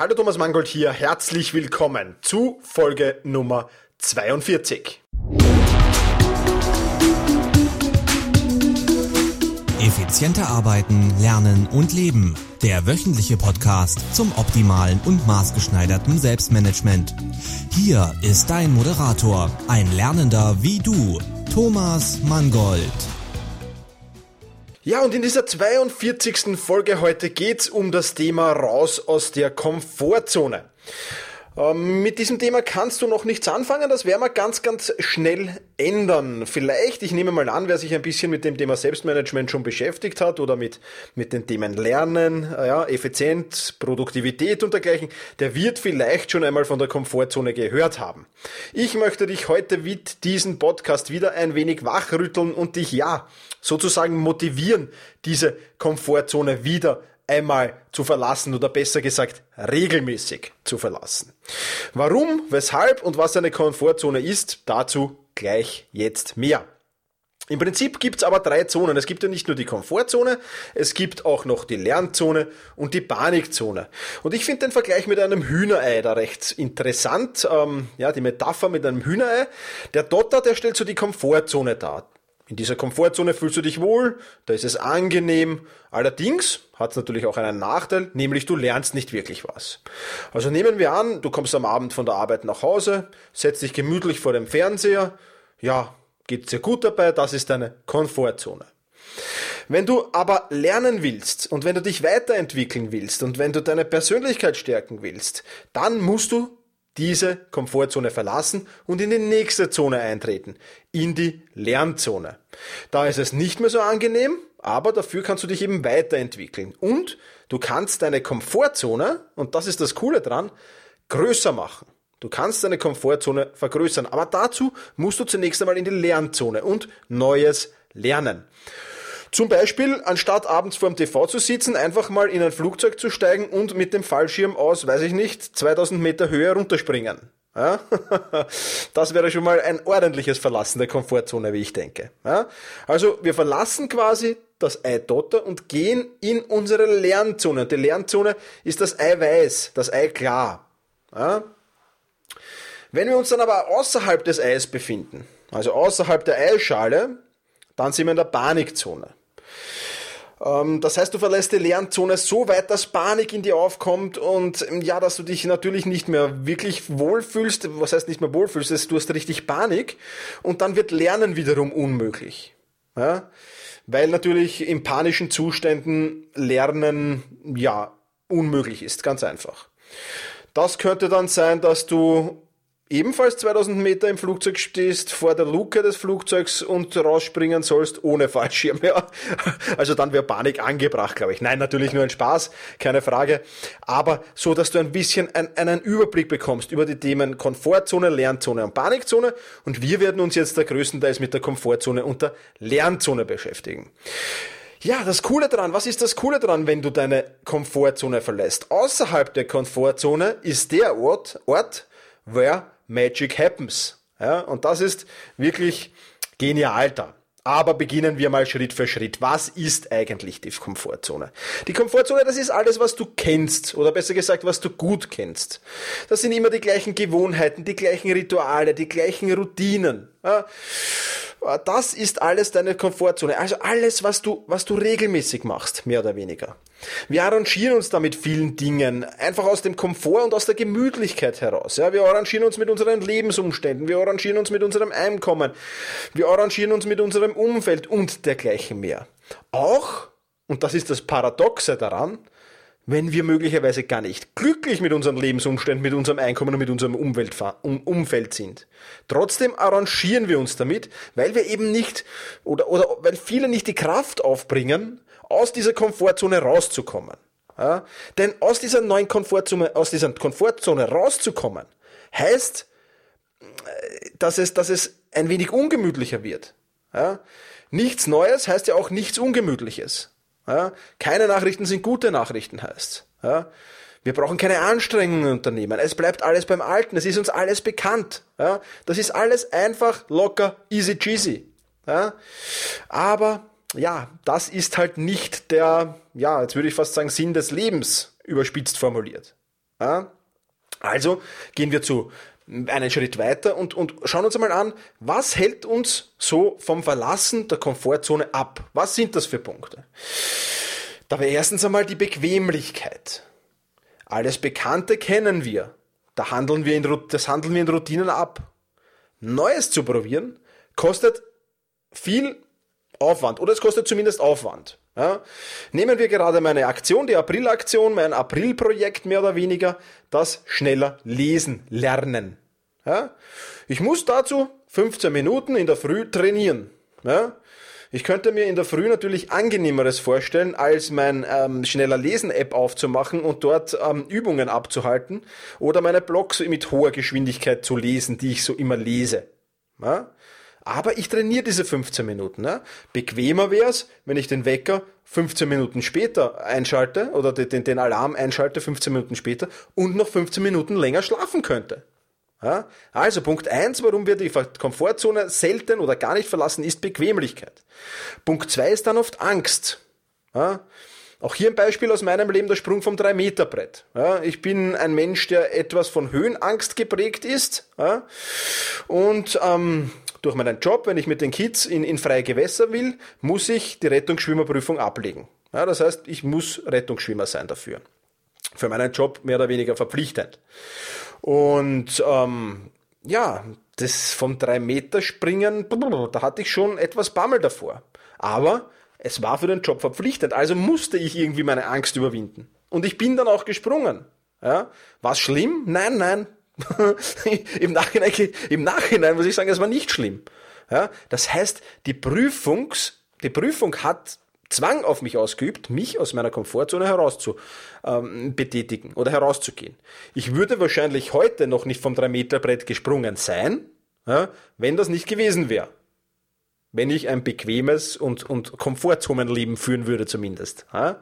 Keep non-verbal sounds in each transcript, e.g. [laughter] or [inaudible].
Hallo Thomas Mangold hier, herzlich willkommen zu Folge Nummer 42. Effizienter arbeiten, lernen und leben. Der wöchentliche Podcast zum optimalen und maßgeschneiderten Selbstmanagement. Hier ist dein Moderator, ein Lernender wie du, Thomas Mangold. Ja, und in dieser 42. Folge heute geht's um das Thema raus aus der Komfortzone. Ähm, mit diesem Thema kannst du noch nichts anfangen, das werden wir ganz, ganz schnell ändern. Vielleicht, ich nehme mal an, wer sich ein bisschen mit dem Thema Selbstmanagement schon beschäftigt hat oder mit, mit den Themen Lernen, äh, ja, Effizienz, Produktivität und dergleichen, der wird vielleicht schon einmal von der Komfortzone gehört haben. Ich möchte dich heute mit diesem Podcast wieder ein wenig wachrütteln und dich, ja, sozusagen motivieren, diese Komfortzone wieder einmal zu verlassen oder besser gesagt regelmäßig zu verlassen. Warum, weshalb und was eine Komfortzone ist, dazu gleich jetzt mehr. Im Prinzip gibt's aber drei Zonen. Es gibt ja nicht nur die Komfortzone, es gibt auch noch die Lernzone und die Panikzone. Und ich finde den Vergleich mit einem Hühnerei da recht interessant. Ähm, ja, die Metapher mit einem Hühnerei. Der Dotter, der stellt so die Komfortzone dar. In dieser Komfortzone fühlst du dich wohl, da ist es angenehm. Allerdings hat es natürlich auch einen Nachteil, nämlich du lernst nicht wirklich was. Also nehmen wir an, du kommst am Abend von der Arbeit nach Hause, setzt dich gemütlich vor dem Fernseher. Ja, geht's dir gut dabei, das ist deine Komfortzone. Wenn du aber lernen willst und wenn du dich weiterentwickeln willst und wenn du deine Persönlichkeit stärken willst, dann musst du diese Komfortzone verlassen und in die nächste Zone eintreten, in die Lernzone. Da ist es nicht mehr so angenehm, aber dafür kannst du dich eben weiterentwickeln und du kannst deine Komfortzone, und das ist das Coole dran, größer machen. Du kannst deine Komfortzone vergrößern, aber dazu musst du zunächst einmal in die Lernzone und Neues lernen. Zum Beispiel, anstatt abends vor dem TV zu sitzen, einfach mal in ein Flugzeug zu steigen und mit dem Fallschirm aus, weiß ich nicht, 2000 Meter Höhe runterspringen. Ja? [laughs] Das wäre schon mal ein ordentliches Verlassen der Komfortzone, wie ich denke. Ja? Also wir verlassen quasi das Eidotter und gehen in unsere Lernzone. Die Lernzone ist das Eiweiß, das Eiklar. Ja? Wenn wir uns dann aber außerhalb des Eis befinden, also außerhalb der Eischale, dann sind wir in der Panikzone. Ähm, das heißt, du verlässt die Lernzone so weit, dass Panik in dir aufkommt und ähm, ja, dass du dich natürlich nicht mehr wirklich wohlfühlst. Was heißt nicht mehr wohlfühlst? Du hast richtig Panik und dann wird Lernen wiederum unmöglich. Ja? Weil natürlich in panischen Zuständen Lernen ja unmöglich ist, ganz einfach. Das könnte dann sein, dass du ebenfalls 2000 Meter im Flugzeug stehst, vor der Luke des Flugzeugs und rausspringen sollst ohne Fallschirm. [laughs] Ja. Also dann wäre Panik angebracht, glaube ich. Nein, natürlich nur ein Spaß, keine Frage. Aber so, dass du ein bisschen ein, einen Überblick bekommst über die Themen Komfortzone, Lernzone und Panikzone. Und wir werden uns jetzt da größtenteils mit der Komfortzone und der Lernzone beschäftigen. Ja, das Coole dran, was ist das Coole dran, wenn du deine Komfortzone verlässt? Außerhalb der Komfortzone ist der Ort, Ort, where Magic Happens. Ja, und das ist wirklich genial da. Aber beginnen wir mal Schritt für Schritt. Was ist eigentlich die Komfortzone? Die Komfortzone, das ist alles, was du kennst, oder besser gesagt, was du gut kennst. Das sind immer die gleichen Gewohnheiten, die gleichen Rituale, die gleichen Routinen. Ja, das ist alles deine Komfortzone. Also alles, was du, was du regelmäßig machst, mehr oder weniger. Wir arrangieren uns da mit vielen Dingen, einfach aus dem Komfort und aus der Gemütlichkeit heraus. Ja, wir arrangieren uns mit unseren Lebensumständen, wir arrangieren uns mit unserem Einkommen, wir arrangieren uns mit unserem Umfeld und dergleichen mehr. Auch, und das ist das Paradoxe daran, wenn wir möglicherweise gar nicht glücklich mit unseren Lebensumständen, mit unserem Einkommen und mit unserem Umfeld sind. Trotzdem arrangieren wir uns damit, weil wir eben nicht oder, oder weil viele nicht die Kraft aufbringen, aus dieser Komfortzone rauszukommen. Ja? Denn aus dieser neuen Komfortzone, aus dieser Komfortzone rauszukommen, heißt, dass es, dass es ein wenig ungemütlicher wird. Ja? Nichts Neues heißt ja auch nichts Ungemütliches. Ja? Keine Nachrichten sind gute Nachrichten heißt. Ja? Wir brauchen keine Anstrengungen unternehmen. Es bleibt alles beim Alten. Es ist uns alles bekannt. Ja? Das ist alles einfach, locker, easy cheesy. Ja? Aber ja, das ist halt nicht der, ja, jetzt würde ich fast sagen, Sinn des Lebens überspitzt formuliert. Ja? Also gehen wir zu einen Schritt weiter und, und schauen uns einmal an, was hält uns so vom Verlassen der Komfortzone ab? Was sind das für Punkte? Da wäre erstens einmal die Bequemlichkeit. Alles Bekannte kennen wir. Da handeln wir in, das handeln wir in Routinen ab. Neues zu probieren kostet viel Aufwand oder es kostet zumindest Aufwand. Ja? Nehmen wir gerade meine Aktion, die April-Aktion, mein April-Projekt mehr oder weniger, das schneller lesen, lernen. Ja? Ich muss dazu 15 Minuten in der Früh trainieren. Ja? Ich könnte mir in der Früh natürlich angenehmeres vorstellen, als mein ähm, schneller Lesen-App aufzumachen und dort ähm, Übungen abzuhalten oder meine Blogs mit hoher Geschwindigkeit zu lesen, die ich so immer lese. Ja? Aber ich trainiere diese 15 Minuten. Ne? Bequemer wäre es, wenn ich den Wecker 15 Minuten später einschalte oder den, den Alarm einschalte 15 Minuten später und noch 15 Minuten länger schlafen könnte. Also Punkt eins, warum wir die Komfortzone selten oder gar nicht verlassen, ist Bequemlichkeit. Punkt zwei ist dann oft Angst. Auch hier ein Beispiel aus meinem Leben, der Sprung vom 3-Meter-Brett. Ja, ich bin ein Mensch, der etwas von Höhenangst geprägt ist. Ja, und ähm, durch meinen Job, wenn ich mit den Kids in, in freie Gewässer will, muss ich die Rettungsschwimmerprüfung ablegen. Ja, das heißt, ich muss Rettungsschwimmer sein dafür. Für meinen Job mehr oder weniger verpflichtend. Und ähm, ja, das vom 3-Meter-Springen, da hatte ich schon etwas Bammel davor. Aber es war für den Job verpflichtend, also musste ich irgendwie meine Angst überwinden. Und ich bin dann auch gesprungen. Ja? War es schlimm? Nein, nein. [laughs] Im, Nachhinein, Im Nachhinein muss ich sagen, es war nicht schlimm. Ja? Das heißt, die, Prüfungs, die Prüfung hat Zwang auf mich ausgeübt, mich aus meiner Komfortzone heraus ähm, oder herauszugehen. Ich würde wahrscheinlich heute noch nicht vom 3-Meter-Brett gesprungen sein, ja, wenn das nicht gewesen wäre. Wenn ich ein bequemes und, und Komfortzonenleben führen würde zumindest. Ja.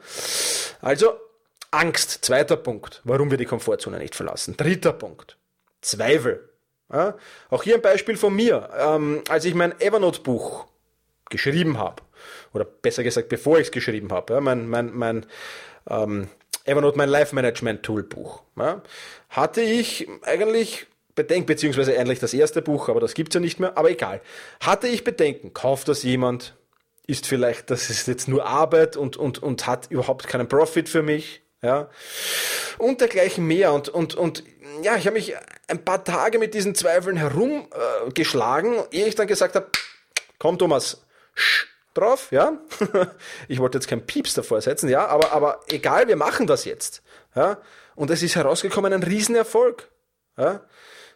Also Angst, zweiter Punkt, warum wir die Komfortzone nicht verlassen. Dritter Punkt, Zweifel. Ja. Auch hier ein Beispiel von mir. Ähm, als ich mein Evernote-Buch geschrieben habe, oder besser gesagt, bevor ich es geschrieben habe, ja, mein, mein, mein ähm, Evernote, mein Life Management Tool Buch, ja, hatte ich eigentlich Bedenken, beziehungsweise eigentlich das erste Buch, aber das gibt's ja nicht mehr, aber egal. Hatte ich Bedenken, kauft das jemand, ist vielleicht, das ist jetzt nur Arbeit und, und, und hat überhaupt keinen Profit für mich, ja, und dergleichen mehr und, und, und, ja, ich habe mich ein paar Tage mit diesen Zweifeln herumgeschlagen, äh, ehe ich dann gesagt habe, komm Thomas, drauf, ja. [laughs] ich wollte jetzt kein Pieps davor setzen, ja, aber, aber egal, wir machen das jetzt. Ja. Und es ist herausgekommen ein Riesenerfolg. Ja.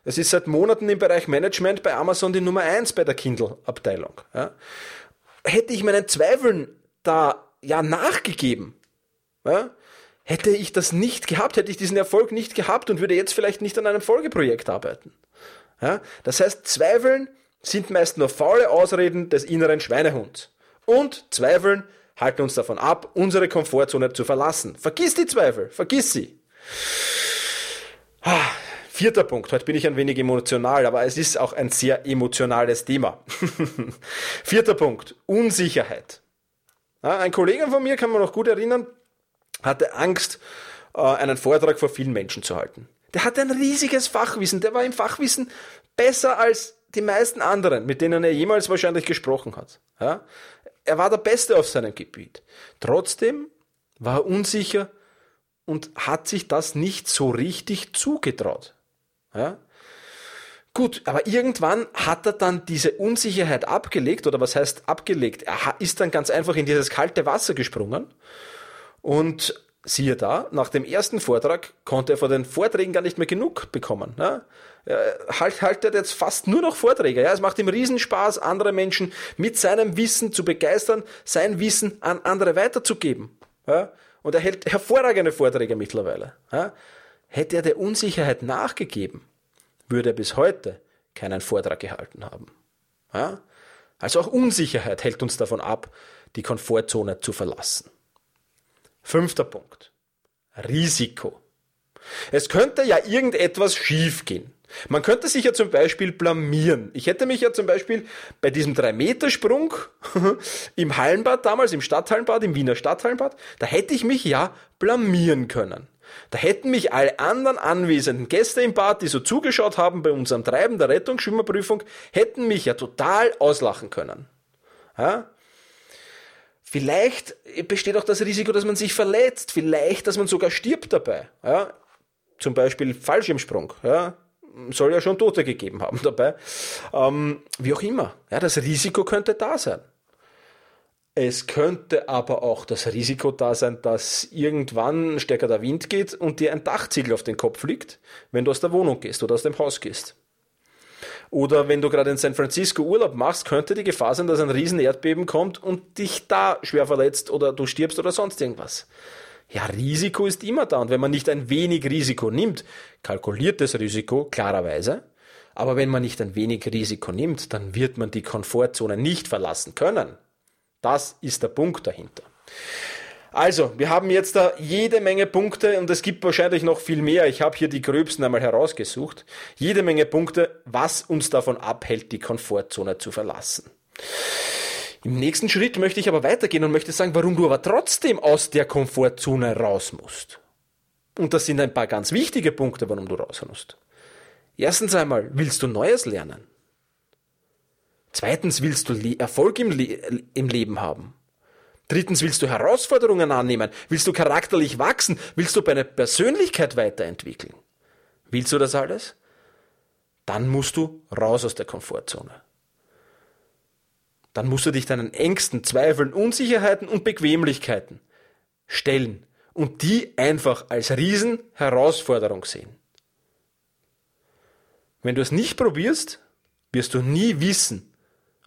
Es ist seit Monaten im Bereich Management bei Amazon die Nummer eins bei der Kindle-Abteilung. Ja. Hätte ich meinen Zweifeln da ja nachgegeben, ja, hätte ich das nicht gehabt, hätte ich diesen Erfolg nicht gehabt und würde jetzt vielleicht nicht an einem Folgeprojekt arbeiten. Ja. Das heißt, Zweifeln sind meist nur faule Ausreden des inneren Schweinehunds. Und Zweifeln halten uns davon ab, unsere Komfortzone zu verlassen. Vergiss die Zweifel, vergiss sie. Ah, vierter Punkt, heute bin ich ein wenig emotional, aber es ist auch ein sehr emotionales Thema. [laughs] Vierter Punkt, Unsicherheit. ein Kollege von mir, kann man noch gut erinnern, hatte Angst, äh, einen Vortrag vor vielen Menschen zu halten. Der hatte ein riesiges Fachwissen, der war im Fachwissen besser als die meisten anderen, mit denen er jemals wahrscheinlich gesprochen hat. Er war der Beste auf seinem Gebiet. Trotzdem war er unsicher und hat sich das nicht so richtig zugetraut. Ja? Gut, aber irgendwann hat er dann diese Unsicherheit abgelegt, oder was heißt abgelegt? Er ist dann ganz einfach in dieses kalte Wasser gesprungen und siehe da, nach dem ersten Vortrag konnte er vor den Vorträgen gar nicht mehr genug bekommen. Er halt, haltet jetzt fast nur noch Vorträge. Ja? Es macht ihm Riesenspaß, andere Menschen mit seinem Wissen zu begeistern, sein Wissen an andere weiterzugeben. Ja? Und er hält hervorragende Vorträge mittlerweile. Ja? Hätte er der Unsicherheit nachgegeben, würde er bis heute keinen Vortrag gehalten haben. Ja? Also auch Unsicherheit hält uns davon ab, die Komfortzone zu verlassen. Fünfter Punkt. Risiko. Es könnte ja irgendetwas schiefgehen. Man könnte sich ja zum Beispiel blamieren. Ich hätte mich ja zum Beispiel bei diesem 3-Meter-Sprung [laughs] im Hallenbad damals, im Stadthallenbad, im Wiener Stadthallenbad, da hätte ich mich ja blamieren können. Da hätten mich alle anderen anwesenden Gäste im Bad, die so zugeschaut haben bei unserem Treiben der Rettungsschwimmerprüfung, hätten mich ja total auslachen können. Ja? Vielleicht besteht auch das Risiko, dass man sich verletzt, vielleicht, dass man sogar stirbt dabei. Ja? Zum Beispiel Fallschirmsprung. Ja? Soll ja schon Tote gegeben haben [laughs] dabei. Ähm, wie auch immer. Ja, das Risiko könnte da sein. Es könnte aber auch das Risiko da sein, dass irgendwann stärker der Wind geht und dir ein Dachziegel auf den Kopf liegt, wenn du aus der Wohnung gehst oder aus dem Haus gehst. Oder wenn du gerade in San Francisco Urlaub machst, könnte die Gefahr sein, dass ein riesen Erdbeben kommt und dich da schwer verletzt oder du stirbst oder sonst irgendwas. Ja, Risiko ist immer da und wenn man nicht ein wenig Risiko nimmt, kalkuliertes Risiko, klarerweise, aber wenn man nicht ein wenig Risiko nimmt, dann wird man die Komfortzone nicht verlassen können. Das ist der Punkt dahinter. Also, wir haben jetzt da jede Menge Punkte und es gibt wahrscheinlich noch viel mehr. Ich habe hier die gröbsten einmal herausgesucht. Jede Menge Punkte, was uns davon abhält, die Komfortzone zu verlassen. Im nächsten Schritt möchte ich aber weitergehen und möchte sagen, warum du aber trotzdem aus der Komfortzone raus musst. Und das sind ein paar ganz wichtige Punkte, warum du raus musst. Erstens einmal, willst du Neues lernen? Zweitens willst du Erfolg im, Le im Leben haben. Drittens willst du Herausforderungen annehmen. Willst du charakterlich wachsen? Willst du deine Persönlichkeit weiterentwickeln? Willst du das alles? Dann musst du raus aus der Komfortzone. Dann musst du dich deinen Ängsten, Zweifeln, Unsicherheiten und Bequemlichkeiten stellen und die einfach als Riesenherausforderung sehen. Wenn du es nicht probierst, wirst du nie wissen,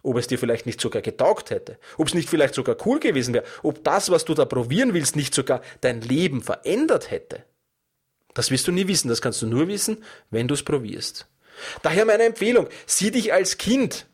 ob es dir vielleicht nicht sogar getaugt hätte, ob es nicht vielleicht sogar cool gewesen wäre, ob das, was du da probieren willst, nicht sogar dein Leben verändert hätte. Das wirst du nie wissen, das kannst du nur wissen, wenn du es probierst. Daher meine Empfehlung, sieh dich als Kind,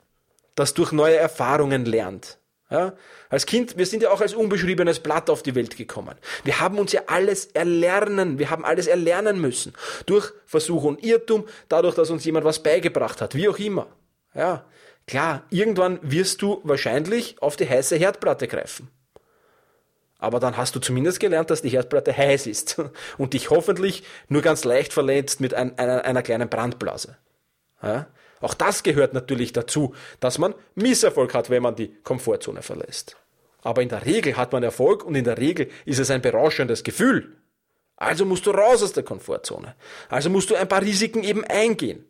das durch neue Erfahrungen lernt. Ja? Als Kind, wir sind ja auch als unbeschriebenes Blatt auf die Welt gekommen. Wir haben uns ja alles erlernen, wir haben alles erlernen müssen. Durch Versuch und Irrtum, dadurch, dass uns jemand was beigebracht hat, wie auch immer. Ja, Klar, irgendwann wirst du wahrscheinlich auf die heiße Herdplatte greifen. Aber dann hast du zumindest gelernt, dass die Herdplatte heiß ist [laughs] und dich hoffentlich nur ganz leicht verletzt mit ein, einer, einer, kleinen Brandblase. Ja? Auch das gehört natürlich dazu, dass man Misserfolg hat, wenn man die Komfortzone verlässt. Aber in der Regel hat man Erfolg und in der Regel ist es ein berauschendes Gefühl. Also musst du raus aus der Komfortzone. Also musst du ein paar Risiken eben eingehen.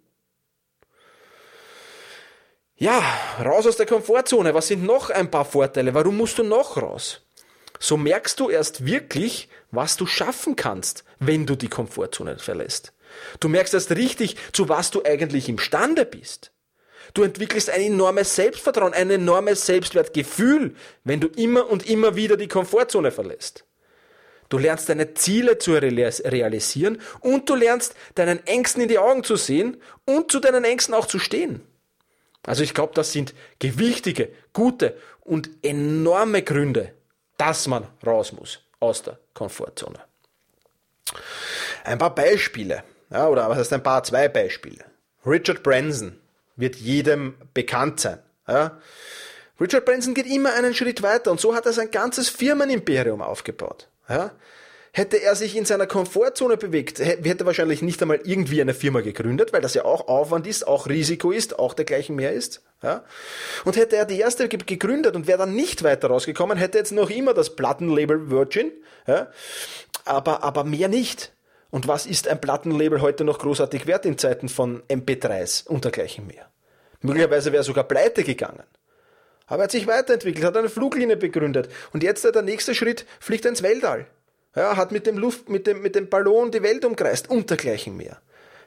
Ja, raus aus der Komfortzone. Was sind noch ein paar Vorteile? Warum musst du noch raus? So merkst du erst wirklich, was du schaffen kannst, wenn du die Komfortzone verlässt. Du merkst erst richtig, zu was du eigentlich imstande bist. Du entwickelst ein enormes Selbstvertrauen, ein enormes Selbstwertgefühl, wenn du immer und immer wieder die Komfortzone verlässt. Du lernst deine Ziele zu realisieren und du lernst deinen Ängsten in die Augen zu sehen und zu deinen Ängsten auch zu stehen. Also ich glaube, das sind gewichtige, gute und enorme Gründe, dass man raus muss aus der Komfortzone. Ein paar Beispiele, ja, oder was heißt ein paar, zwei Beispiele. Richard Branson wird jedem bekannt sein. Ja. Richard Branson geht immer einen Schritt weiter und so hat er sein ganzes Firmenimperium aufgebaut. Ja. Hätte er sich in seiner Komfortzone bewegt, hätte wahrscheinlich nicht einmal irgendwie eine Firma gegründet, weil das ja auch Aufwand ist, auch Risiko ist, auch dergleichen mehr ist. Ja? Und hätte er die erste gegründet und wäre dann nicht weiter rausgekommen, hätte jetzt noch immer das Plattenlabel Virgin, ja? aber, aber mehr nicht. Und was ist ein Plattenlabel heute noch großartig wert in Zeiten von MP3s und dergleichen mehr? Möglicherweise wäre er sogar pleite gegangen. Aber er hat sich weiterentwickelt, hat eine Fluglinie begründet und jetzt der nächste Schritt fliegt ins Weltall. Ja, hat mit dem Luft, mit dem, mit dem Ballon die Welt umkreist und dergleichen mehr.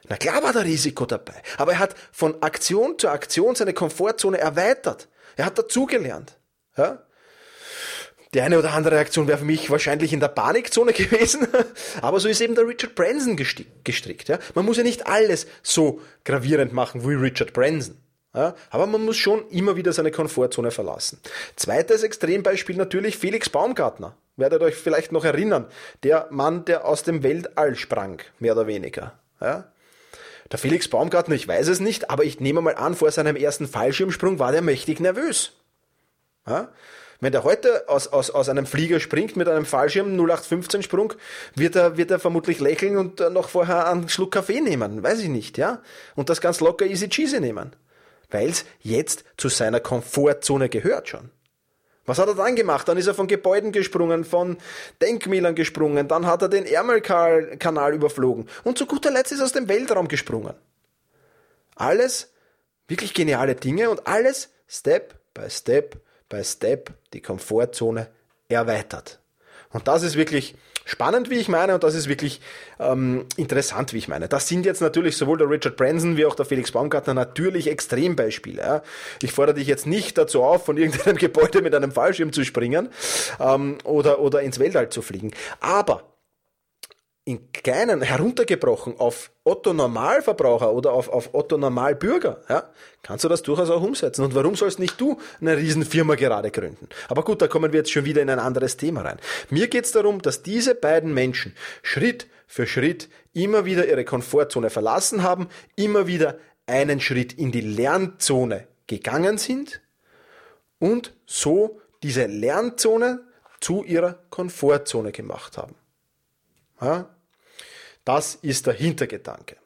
Na klar war da Risiko dabei. Aber er hat von Aktion zu Aktion seine Komfortzone erweitert. Er hat dazugelernt. Ja? Die eine oder andere Reaktion wäre für mich wahrscheinlich in der Panikzone [laughs] gewesen. Aber so ist eben der Richard Branson gestrickt. Ja? Man muss ja nicht alles so gravierend machen wie Richard Branson. Ja? Aber man muss schon immer wieder seine Komfortzone verlassen. Zweites Extrembeispiel natürlich Felix Baumgartner werdet euch vielleicht noch erinnern, der Mann, der aus dem Weltall sprang, mehr oder weniger. Ja? Der Felix Baumgartner, ich weiß es nicht, aber ich nehme mal an, vor seinem ersten Fallschirmsprung war der mächtig nervös. Ja? Wenn der heute aus, aus, aus einem Flieger springt mit einem Fallschirm 0815 Sprung, wird er, wird er vermutlich lächeln und noch vorher einen Schluck Kaffee nehmen. Weiß ich nicht, ja? Und das ganz locker easy cheesy nehmen. Weil es jetzt zu seiner Komfortzone gehört schon. Was hat er dann gemacht? Dann ist er von Gebäuden gesprungen, von Denkmälern gesprungen, dann hat er den Ärmelkanal überflogen und zu guter Letzt ist er aus dem Weltraum gesprungen. Alles wirklich geniale Dinge und alles Step by Step by Step die Komfortzone erweitert. Und das ist wirklich spannend, wie ich meine, und das ist wirklich ähm, interessant, wie ich meine. Das sind jetzt natürlich sowohl der Richard Branson wie auch der Felix Baumgartner natürlich Extrembeispiele. Ja. Ich fordere dich jetzt nicht dazu auf, von irgendeinem [laughs] Gebäude mit einem Fallschirm zu springen ähm, oder, oder ins Weltall zu fliegen. Aber in kleinen heruntergebrochen auf Otto Normalverbraucher oder auf, auf Otto Normalbürger, ja, kannst du das durchaus auch umsetzen. Und warum sollst nicht du eine Riesenfirma gerade gründen? Aber gut, da kommen wir jetzt schon wieder in ein anderes Thema rein. Mir geht es darum, dass diese beiden Menschen Schritt für Schritt immer wieder ihre Komfortzone verlassen haben, immer wieder einen Schritt in die Lernzone gegangen sind und so diese Lernzone zu ihrer Komfortzone gemacht haben. Ja? Das ist der Hintergedanke.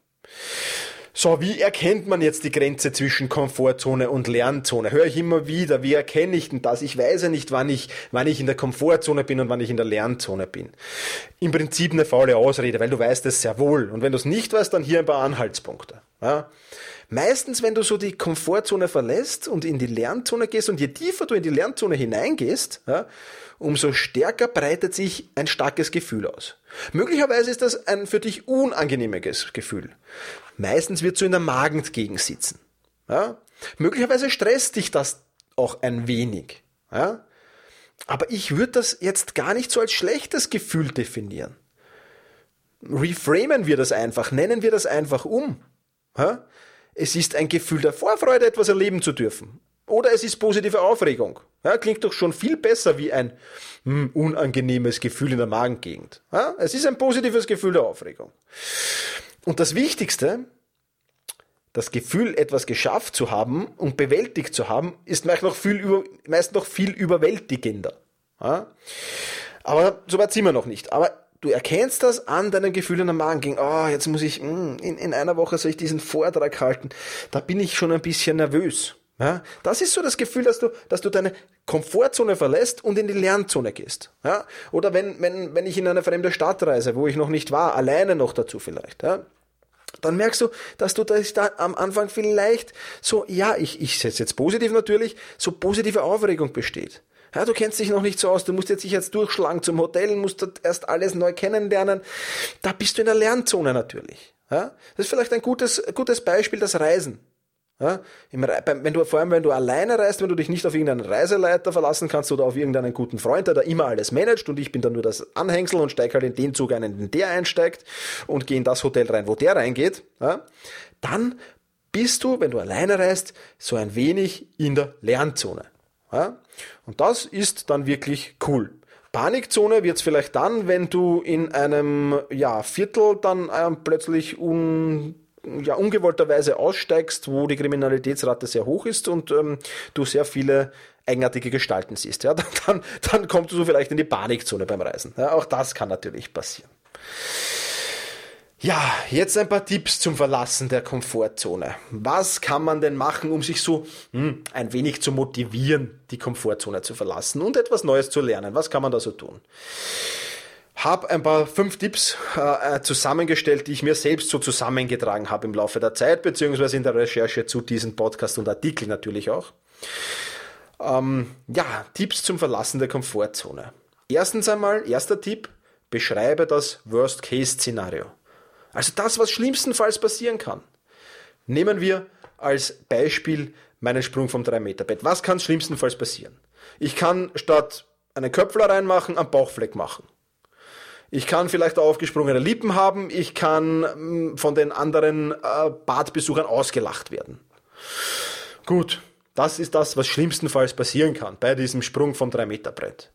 So, wie erkennt man jetzt die Grenze zwischen Komfortzone und Lernzone? Höre ich immer wieder, wie erkenne ich denn das? Ich weiß ja nicht, wann ich, wann ich in der Komfortzone bin und wann ich in der Lernzone bin. Im Prinzip eine faule Ausrede, weil du weißt es sehr wohl. Und wenn du es nicht weißt, dann hier ein paar Anhaltspunkte. Ja? Meistens, wenn du so die Komfortzone verlässt und in die Lernzone gehst und je tiefer du in die Lernzone hineingehst, ja, umso stärker breitet sich ein starkes Gefühl aus. Möglicherweise ist das ein für dich unangenehmes Gefühl. Meistens wird so in der Magengegend sitzen. Ja? Möglicherweise stresst dich das auch ein wenig. Ja? Aber ich würde das jetzt gar nicht so als schlechtes Gefühl definieren. Reframen wir das einfach, nennen wir das einfach um. Ja? Es ist ein Gefühl der Vorfreude, etwas erleben zu dürfen. Oder es ist positive Aufregung. Ja, klingt doch schon viel besser wie ein hm, unangenehmes Gefühl in der Magengegend. Ja, es ist ein positives Gefühl der Aufregung. Und das Wichtigste, das Gefühl, etwas geschafft zu haben und bewältigt zu haben, ist meist noch viel, über, meist noch viel überwältigender. Ja? Aber so weit sind wir noch nicht. Aber du erkennst das an deinem Gefühl in der Magengegend. Oh, jetzt muss ich, hm, in, in einer Woche soll ich diesen Vortrag halten. Da bin ich schon ein bisschen nervös. Ja, das ist so das Gefühl, dass du, dass du deine Komfortzone verlässt und in die Lernzone gehst. Ja? Oder wenn, wenn, wenn ich in eine fremde Stadt reise, wo ich noch nicht war, alleine noch dazu vielleicht. Ja? Dann merkst du, dass du da am Anfang vielleicht so, ja, ich, ich setze jetzt positiv natürlich, so positive Aufregung besteht. Ja, du kennst dich noch nicht so aus, du musst jetzt dich jetzt durchschlagen zum Hotel, musst erst alles neu kennenlernen. Da bist du in der Lernzone natürlich. Ja? Das ist vielleicht ein gutes, gutes Beispiel, das Reisen. Ja, wenn du, vor allem, wenn du alleine reist, wenn du dich nicht auf irgendeinen Reiseleiter verlassen kannst oder auf irgendeinen guten Freund, der da immer alles managt und ich bin dann nur das Anhängsel und steige halt in den Zug ein, in den der einsteigt und gehe in das Hotel rein, wo der reingeht, ja, dann bist du, wenn du alleine reist, so ein wenig in der Lernzone. Ja? Und das ist dann wirklich cool. Panikzone wird's vielleicht dann, wenn du in einem ja, Viertel dann ähm, plötzlich un ja, ungewollterweise aussteigst, wo die Kriminalitätsrate sehr hoch ist und ähm, du sehr viele eigenartige Gestalten siehst. Ja, [laughs] dann, dann kommst du vielleicht in die Panikzone beim Reisen. Ja, auch das kann natürlich passieren. Ja, jetzt ein paar Tipps zum Verlassen der Komfortzone. Was kann man denn machen, um sich so hm, ein wenig zu motivieren, die Komfortzone zu verlassen und etwas Neues zu lernen? Was kann man da so tun? Habe ein paar fünf Tipps äh, äh, zusammengestellt, die ich mir selbst so zusammengetragen habe im Laufe der Zeit, beziehungsweise in der Recherche zu diesem Podcast und Artikel natürlich auch. Ähm, ja, Tipps zum Verlassen der Komfortzone. Erstens einmal, erster Tipp, beschreibe das Worst-Case-Szenario. Also das, was schlimmstenfalls passieren kann. Nehmen wir als Beispiel meinen Sprung vom 3-Meter-Bett. Was kann schlimmstenfalls passieren? Ich kann statt einen Köpfler reinmachen, einen Bauchfleck machen. Ich kann vielleicht aufgesprungene Lippen haben, ich kann mm, von den anderen äh, Badbesuchern ausgelacht werden. Gut, das ist das, was schlimmstenfalls passieren kann bei diesem Sprung vom 3-Meter-Brett.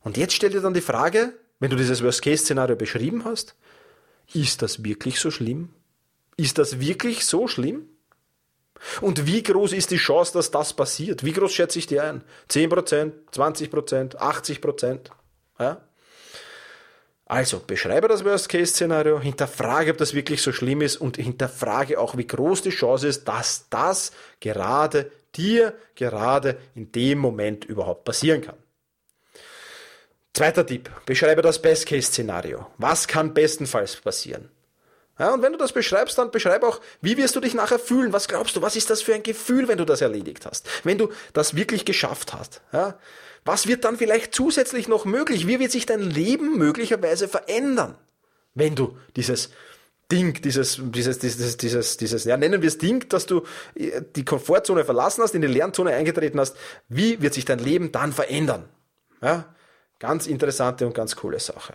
Und jetzt stell dir dann die Frage, wenn du dieses Worst-Case-Szenario beschrieben hast, ist das wirklich so schlimm? Ist das wirklich so schlimm? Und wie groß ist die Chance, dass das passiert? Wie groß schätze ich die ein? 10%, 20%, 80%? Ja? Also, beschreibe das Worst-Case-Szenario, hinterfrage, ob das wirklich so schlimm ist und hinterfrage auch, wie groß die Chance ist, dass das gerade dir gerade in dem Moment überhaupt passieren kann. Zweiter Tipp, beschreibe das Best-Case-Szenario. Was kann bestenfalls passieren? Ja, und wenn du das beschreibst, dann beschreib auch, wie wirst du dich nachher fühlen? Was glaubst du? Was ist das für ein Gefühl, wenn du das erledigt hast? Wenn du das wirklich geschafft hast? Ja? Was wird dann vielleicht zusätzlich noch möglich? Wie wird sich dein Leben möglicherweise verändern, wenn du dieses Ding, dieses, dieses, dieses, dieses, dieses, ja, nennen wir es Ding, dass du äh, die Komfortzone verlassen hast, in die Lernzone eingetreten hast, wie wird sich dein Leben dann verändern? Ja? Ganz interessante und ganz coole Sache.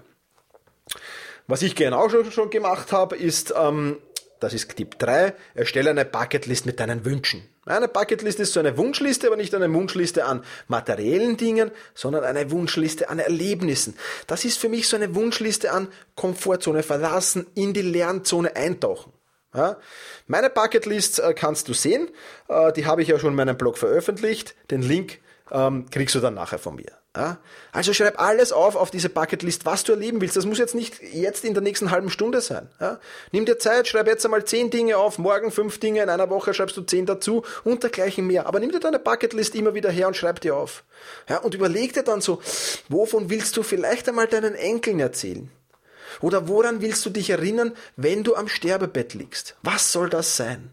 Was ich gerne auch schon, schon gemacht habe, ist, ähm, das ist Tipp 3, erstelle eine Bucketlist mit deinen Wünschen. Eine Bucketlist ist so eine Wunschliste, aber nicht eine Wunschliste an materiellen Dingen, sondern eine Wunschliste an Erlebnissen. Das ist für mich so eine Wunschliste an Komfortzone verlassen, in die Lernzone eintauchen. Ja? Meine Bucketlist äh, kannst du sehen, äh, die habe ich ja schon in meinem Blog veröffentlicht. Den Link ähm, kriegst du dann nachher von mir. Ja? Also schreib alles auf auf diese Bucketlist, was du erleben willst. Das muss jetzt nicht jetzt in der nächsten halben Stunde sein. Ja? Nimm dir Zeit, schreib jetzt einmal zehn Dinge auf, morgen fünf Dinge, in einer Woche schreibst du zehn dazu und dergleichen mehr. Aber nimm dir deine Bucketlist immer wieder her und schreib die auf. Ja? Und überleg dir dann so, wovon willst du vielleicht einmal deinen Enkeln erzählen? Oder woran willst du dich erinnern, wenn du am Sterbebett liegst? Was soll das sein?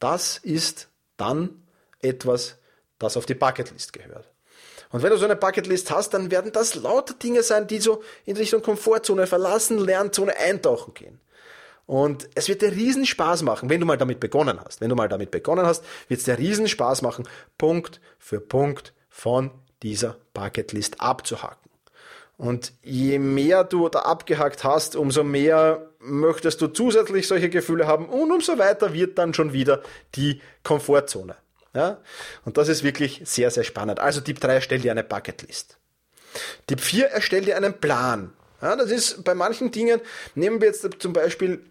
Das ist dann etwas, das auf die Bucketlist gehört. Und wenn du so eine Bucketlist hast, dann werden das lauter Dinge sein, die so in Richtung Komfortzone verlassen, Lernzone eintauchen gehen. Und es wird dir riesen Spaß machen, wenn du mal damit begonnen hast. Wenn du mal damit begonnen hast, wird es dir riesen Spaß machen, Punkt für Punkt von dieser Bucketlist abzuhaken. Und je mehr du da abgehakt hast, umso mehr möchtest du zusätzlich solche Gefühle haben und umso weiter wird dann schon wieder die Komfortzone. Ja? Und das ist wirklich sehr, sehr spannend. Also Tipp 3, erstell dir eine Bucketlist. Tipp 4, erstell dir einen Plan. Ja, das ist bei manchen Dingen, nehmen wir jetzt zum Beispiel,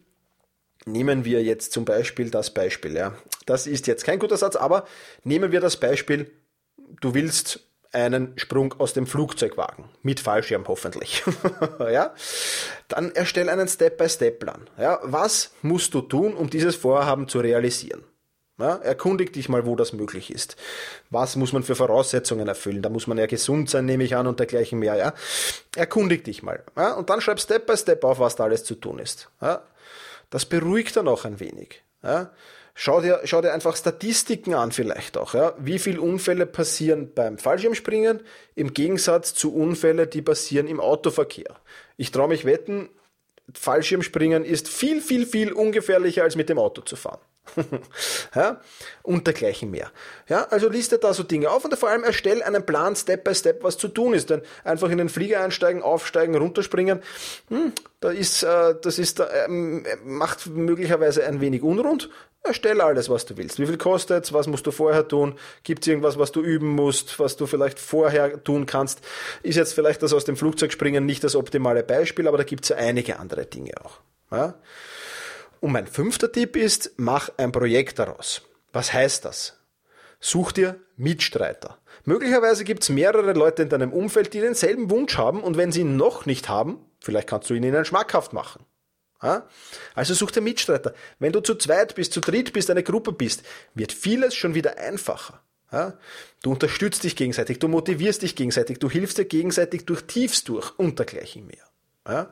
nehmen wir jetzt zum Beispiel das Beispiel, ja. Das ist jetzt kein guter Satz, aber nehmen wir das Beispiel, du willst einen Sprung aus dem Flugzeug wagen, mit Fallschirm hoffentlich. [laughs] ja? Dann erstell einen Step-by-Step-Plan. Ja? Was musst du tun, um dieses Vorhaben zu realisieren? Ja, erkundig dich mal, wo das möglich ist. Was muss man für Voraussetzungen erfüllen? Da muss man ja gesund sein, nehme ich an, und dergleichen mehr. Ja? Erkundig dich mal. Ja? Und dann schreib Step by Step auf, was da alles zu tun ist. Ja? Das beruhigt dann auch ein wenig. Ja? Schau, dir, schau dir einfach Statistiken an vielleicht auch. Ja? Wie viele Unfälle passieren beim Fallschirmspringen im Gegensatz zu Unfällen, die passieren im Autoverkehr. Ich traue mich wetten, Fallschirmspringen ist viel, viel, viel ungefährlicher als mit dem Auto zu fahren. [laughs] ja, und dergleichen mehr. Ja, also liste da so Dinge auf und vor allem erstell einen Plan Step by Step, was zu tun ist. Denn einfach in den Flieger einsteigen, aufsteigen, runterspringen, hm, da ist, äh, das ist, äh, macht möglicherweise ein wenig unrund. Erstell alles, was du willst. Wie viel kostet's? Was musst du vorher tun? Gibt's irgendwas, was du üben musst, was du vielleicht vorher tun kannst? Ist jetzt vielleicht das aus dem Flugzeug springen nicht das optimale Beispiel, aber da gibt's ja einige andere Dinge auch. Ja? Und mein fünfter Tipp ist, mach ein Projekt daraus. Was heißt das? Such dir Mitstreiter. Möglicherweise gibt es mehrere Leute in deinem Umfeld, die denselben Wunsch haben und wenn sie ihn noch nicht haben, vielleicht kannst du ihn ihnen schmackhaft machen. Also such dir Mitstreiter. Wenn du zu zweit bist, zu dritt bist, eine Gruppe bist, wird vieles schon wieder einfacher. Du unterstützt dich gegenseitig, du motivierst dich gegenseitig, du hilfst dir gegenseitig durch Tiefs durch und dergleichen mehr.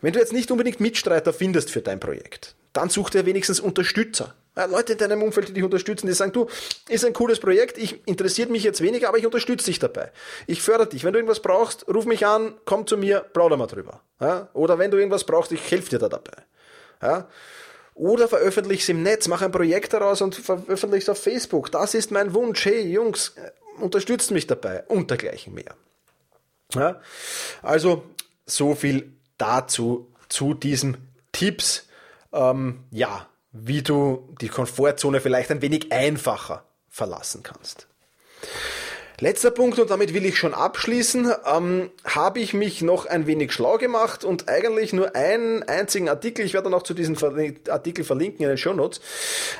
Wenn du jetzt nicht unbedingt Mitstreiter findest für dein Projekt, dann such dir wenigstens Unterstützer. Ja, Leute in deinem Umfeld, die dich unterstützen, die sagen, du, ist ein cooles Projekt, ich interessiert mich jetzt weniger, aber ich unterstütze dich dabei. Ich fördere dich. Wenn du irgendwas brauchst, ruf mich an, komm zu mir, plauder mal drüber. Ja? Oder wenn du irgendwas brauchst, ich helfe dir da dabei. Ja? Oder veröffentliche es im Netz, mach ein Projekt daraus und veröffentliche es auf Facebook. Das ist mein Wunsch. Hey, Jungs, unterstützt mich dabei. Und dergleichen mehr. Ja? Also, so viel dazu, zu diesen Tipps, ähm, ja, wie du die Komfortzone vielleicht ein wenig einfacher verlassen kannst. Letzter Punkt und damit will ich schon abschließen. Ähm, Habe ich mich noch ein wenig schlau gemacht und eigentlich nur einen einzigen Artikel, ich werde noch zu diesem Artikel verlinken in den Show Notes,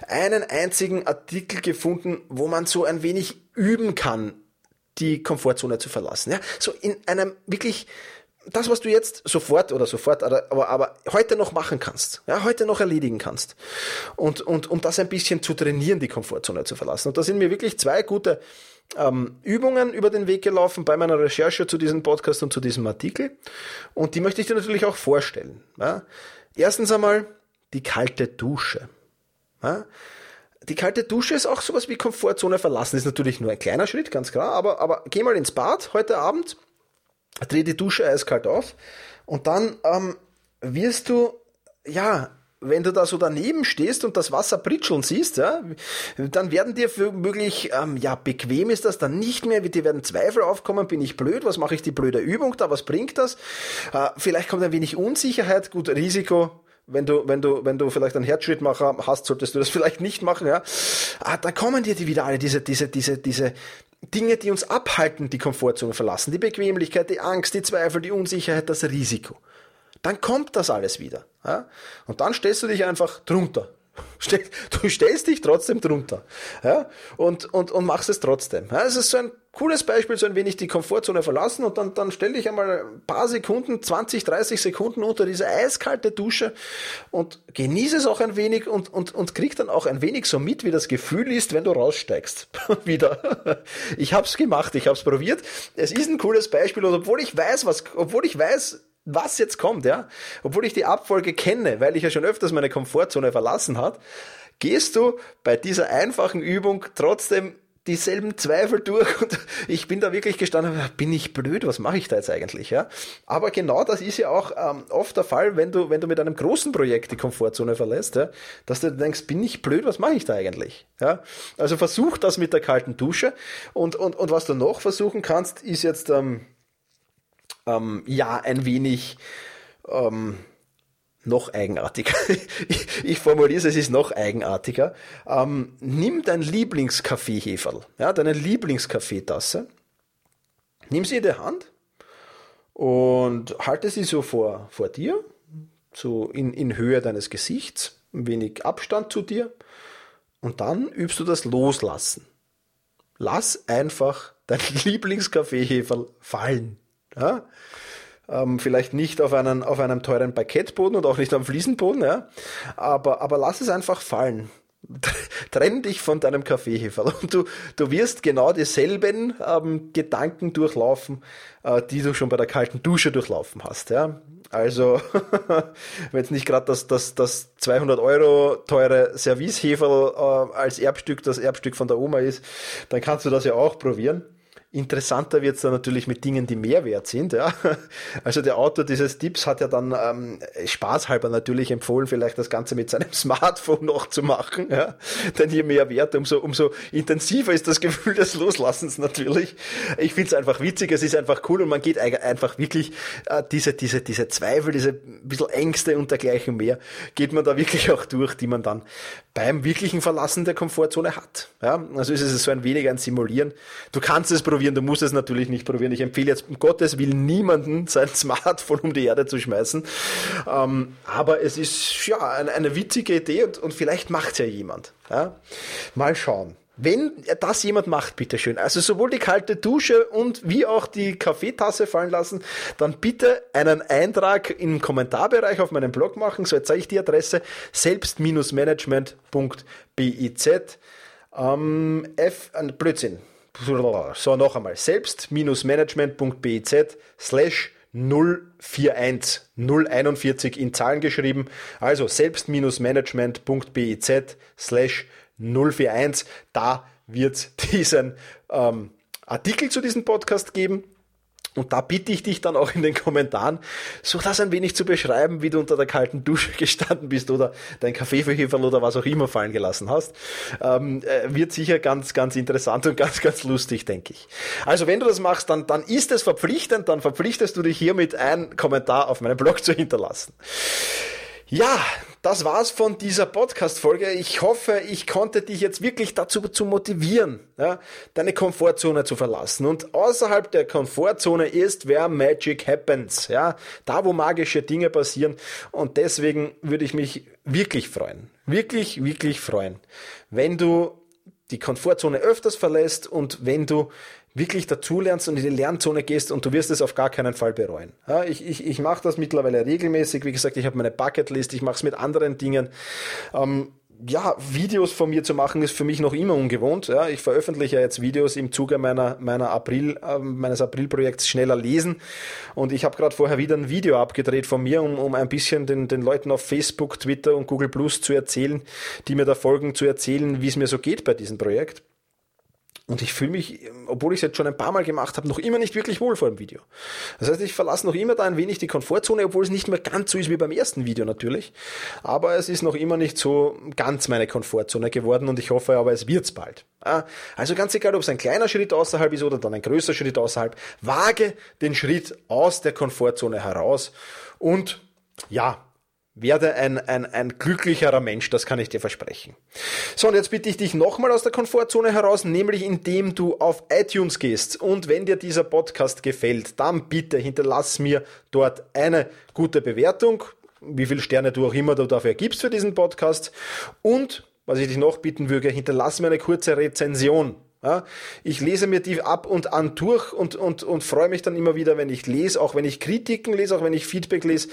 einen einzigen Artikel gefunden, wo man so ein wenig üben kann, die Komfortzone zu verlassen. Ja, so in einem wirklich das, was du jetzt sofort oder sofort, aber, aber heute noch machen kannst, ja, heute noch erledigen kannst. Und, und um das ein bisschen zu trainieren, die Komfortzone zu verlassen. Und da sind mir wirklich zwei gute ähm, Übungen über den Weg gelaufen bei meiner Recherche zu diesem Podcast und zu diesem Artikel. Und die möchte ich dir natürlich auch vorstellen. Ja. Erstens einmal die kalte Dusche. Ja. Die kalte Dusche ist auch sowas wie Komfortzone verlassen. Ist natürlich nur ein kleiner Schritt, ganz klar. Aber, aber geh mal ins Bad heute Abend, dreh die Dusche eiskalt auf und dann ähm, wirst du, ja, wenn du da so daneben stehst und das Wasser pritscheln siehst, ja, dann werden dir für möglich, ähm, ja, bequem ist das dann nicht mehr, dir werden Zweifel aufkommen, bin ich blöd, was mache ich die blöde Übung da, was bringt das? Äh, vielleicht kommt ein wenig Unsicherheit, gut, Risiko, wenn du, wenn du, wenn du vielleicht einen Herzschrittmacher hast, solltest du das vielleicht nicht machen, ja. Ah, da kommen dir die wieder alle, diese, diese, diese, diese Dinge, die uns abhalten, die Komfortzone verlassen. Die Bequemlichkeit, die Angst, die Zweifel, die Unsicherheit, das Risiko dann kommt das alles wieder. Ja? Und dann stellst du dich einfach drunter. Du stellst dich trotzdem drunter ja? und, und, und machst es trotzdem. Ja? Es ist so ein cooles Beispiel, so ein wenig die Komfortzone verlassen und dann, dann stell dich einmal ein paar Sekunden, 20, 30 Sekunden unter diese eiskalte Dusche und genieße es auch ein wenig und, und, und krieg dann auch ein wenig so mit, wie das Gefühl ist, wenn du raussteigst. [laughs] Wieder. Ich hab's gemacht, ich hab's probiert. Es ist ein cooles Beispiel und obwohl ich weiß, was, obwohl ich weiß, was jetzt kommt, ja, obwohl ich die Abfolge kenne, weil ich ja schon öfters meine Komfortzone verlassen hat, gehst du bei dieser einfachen Übung trotzdem dieselben Zweifel durch und [laughs] ich bin da wirklich gestanden, bin ich blöd, was mache ich da jetzt eigentlich, ja? Aber genau das ist ja auch ähm, oft der Fall, wenn du, wenn du mit einem großen Projekt die Komfortzone verlässt, ja, dass du denkst, bin ich blöd, was mache ich da eigentlich, ja? Also versuch das mit der kalten Dusche und, und, und was du noch versuchen kannst, ist jetzt, ähm, ähm, ja ein wenig ähm, noch eigenartiger. [laughs] ich, ich formuliere es, es ist noch eigenartiger. Ähm, nimm dein Lieblingskaffeeheferl, ja, deine Lieblingskaffeetasse, nimm sie in der Hand und halte sie so vor, vor dir, so in, in Höhe deines Gesichts, ein wenig Abstand zu dir und dann übst du das Loslassen. Lass einfach dein [laughs] Lieblingskaffeeheferl fallen. Ja? Ähm, vielleicht nicht auf, einen, auf einem teuren Parkettboden und auch nicht am Fliesenboden, ja? aber, aber lass es einfach fallen. [laughs] Trenn dich von deinem Kaffeehefer und du, du wirst genau dieselben ähm, Gedanken durchlaufen, äh, die du schon bei der kalten Dusche durchlaufen hast. Ja? Also, [laughs] wenn es nicht gerade das, das, das 200 Euro teure Serviceheferl äh, als Erbstück, das Erbstück von der Oma ist, dann kannst du das ja auch probieren. Interessanter wird es dann natürlich mit Dingen, die mehr wert sind. Ja. [laughs] Also der Autor dieses Tipps hat ja dann ähm, spaßhalber natürlich empfohlen, vielleicht das Ganze mit seinem [laughs] Smartphone noch zu machen. Ja. Denn je mehr Wert, umso, umso intensiver ist das Gefühl des Loslassens natürlich. Ich finde es einfach witzig, es ist einfach cool und man geht einfach wirklich äh, diese, diese, diese Zweifel, diese bisschen Ängste und dergleichen mehr, geht man da wirklich auch durch, die man dann beim wirklichen Verlassen der Komfortzone hat. Ja. Also ist es so ein wenig ein Simulieren. Du kannst es probieren, du musst es natürlich nicht probieren. Ich empfehle jetzt um Gottes Willen niemanden sein [laughs] Smartphone um die Erde zu schmeißen. Ähm, aber es ist ja eine, eine witzige Idee und, und vielleicht macht ja jemand. Ja? Mal schauen. Wenn das jemand macht, bitteschön, also sowohl die kalte Dusche und wie auch die Kaffeetasse fallen lassen, dann bitte einen Eintrag im Kommentarbereich auf meinem Blog machen. So, jetzt zeige ich die Adresse selbst-management.biz. Ähm, F, Blödsinn. So, noch einmal. Selbst-management.biz slash 041, 041 in Zahlen geschrieben. Also selbst-management.biz slash 041. Da wird [laughs] diesen ähm, Artikel zu diesem Podcast geben. Und da bitte ich dich dann auch in den Kommentaren, so das ein wenig zu beschreiben, wie du unter der kalten Dusche gestanden bist oder dein Kaffeeverheferl oder was auch immer fallen gelassen hast. Ähm, äh, wird sicher ganz, ganz interessant und ganz, ganz lustig, denke ich. Also wenn du das machst, dann, dann ist es verpflichtend, dann verpflichtest du dich hiermit einen Kommentar auf meinem Blog zu hinterlassen. Ja, das war's von dieser Podcast-Folge. Ich hoffe, ich konnte dich jetzt wirklich dazu zu motivieren, ja, deine Komfortzone zu verlassen. Und außerhalb der Komfortzone ist where magic happens, ja, da wo magische Dinge passieren. Und deswegen würde ich mich wirklich freuen, wirklich, wirklich freuen, wenn du die Komfortzone öfters verlässt und wenn du wirklich dazulernst und in die Lernzone gehst und du wirst es auf gar keinen Fall bereuen. Ja, ich ich, ich mache das mittlerweile regelmäßig. Wie gesagt, ich habe meine Bucketlist, ich mache es mit anderen Dingen. Ähm, ja, Videos von mir zu machen ist für mich noch immer ungewohnt. Ja, ich veröffentliche jetzt Videos im Zuge meiner, meiner April, äh, meines Aprilprojekts Schneller lesen. Und ich habe gerade vorher wieder ein Video abgedreht von mir, um, um ein bisschen den, den Leuten auf Facebook, Twitter und Google Plus zu erzählen, die mir da folgen, zu erzählen, wie es mir so geht bei diesem Projekt. Und ich fühle mich, obwohl ich es jetzt schon ein paar Mal gemacht habe, noch immer nicht wirklich wohl vor dem Video. Das heißt, ich verlasse noch immer da ein wenig die Komfortzone, obwohl es nicht mehr ganz so ist wie beim ersten Video natürlich. Aber es ist noch immer nicht so ganz meine Komfortzone geworden und ich hoffe aber, es wird's bald. Also ganz egal, ob es ein kleiner Schritt außerhalb ist oder dann ein größer Schritt außerhalb, wage den Schritt aus der Komfortzone heraus und ja, werde ein, ein, ein glücklicherer Mensch, das kann ich dir versprechen. So, und jetzt bitte ich dich nochmal aus der Komfortzone heraus, nämlich indem du auf iTunes gehst und wenn dir dieser Podcast gefällt, dann bitte hinterlass mir dort eine gute Bewertung, wie viele Sterne du auch immer du dafür gibst für diesen Podcast und was ich dich noch bitten würde, hinterlass mir eine kurze Rezension. Ich lese mir die ab und an durch und, und, und freue mich dann immer wieder, wenn ich lese, auch wenn ich Kritiken lese, auch wenn ich Feedback lese,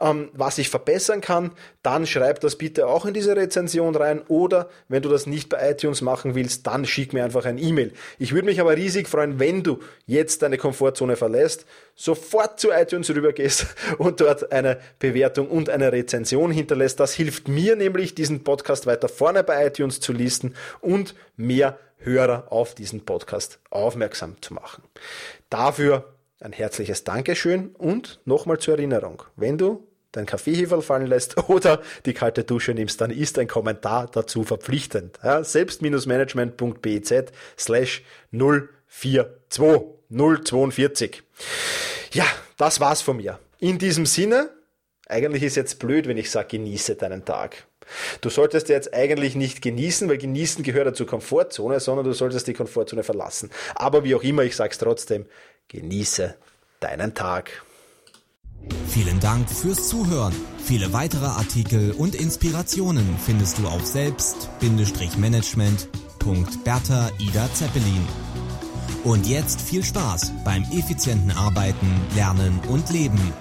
ähm, was ich verbessern kann, dann schreib das bitte auch in diese Rezension rein oder wenn du das nicht bei iTunes machen willst, dann schick mir einfach ein E-Mail. Ich würde mich aber riesig freuen, wenn du jetzt deine Komfortzone verlässt, sofort zu iTunes rübergehst [laughs] und dort eine Bewertung und eine Rezension hinterlässt. Das hilft mir nämlich, diesen Podcast weiter vorne bei iTunes zu listen und mehr Hörer auf diesen Podcast aufmerksam zu machen. Dafür ein herzliches Dankeschön und nochmal zur Erinnerung, wenn du dein Kaffeeheferl fallen lässt [laughs] oder die kalte Dusche nimmst, dann ist ein Kommentar dazu verpflichtend. Ja, selbst-management.bez slash 042 042. Ja, das war's von mir. In diesem Sinne, eigentlich ist jetzt blöd, wenn ich sage, genieße deinen Tag. Du solltest jetzt eigentlich nicht genießen, weil genießen gehört ja zur Komfortzone, sondern du solltest die Komfortzone verlassen. Aber wie auch immer, ich sage es trotzdem, genieße deinen Tag. Vielen Dank fürs Zuhören. Viele weitere Artikel und Inspirationen findest du auf selbst-management.bertha Ida Zeppelin. Und jetzt viel Spaß beim effizienten Arbeiten, Lernen und Leben.